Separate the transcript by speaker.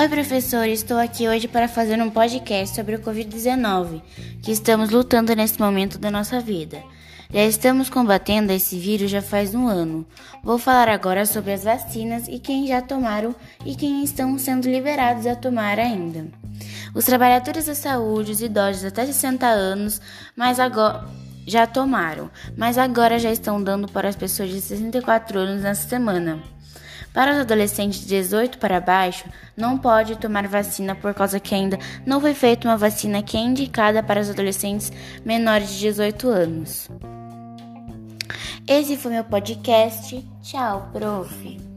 Speaker 1: Oi, professor, estou aqui hoje para fazer um podcast sobre o Covid-19, que estamos lutando nesse momento da nossa vida. Já estamos combatendo esse vírus já faz um ano. Vou falar agora sobre as vacinas e quem já tomaram e quem estão sendo liberados a tomar ainda. Os trabalhadores da saúde, os idosos até 60 anos, mas agora já tomaram, mas agora já estão dando para as pessoas de 64 anos nessa semana. Para os adolescentes de 18 para baixo, não pode tomar vacina por causa que ainda não foi feita uma vacina que é indicada para os adolescentes menores de 18 anos. Esse foi meu podcast. Tchau, prof.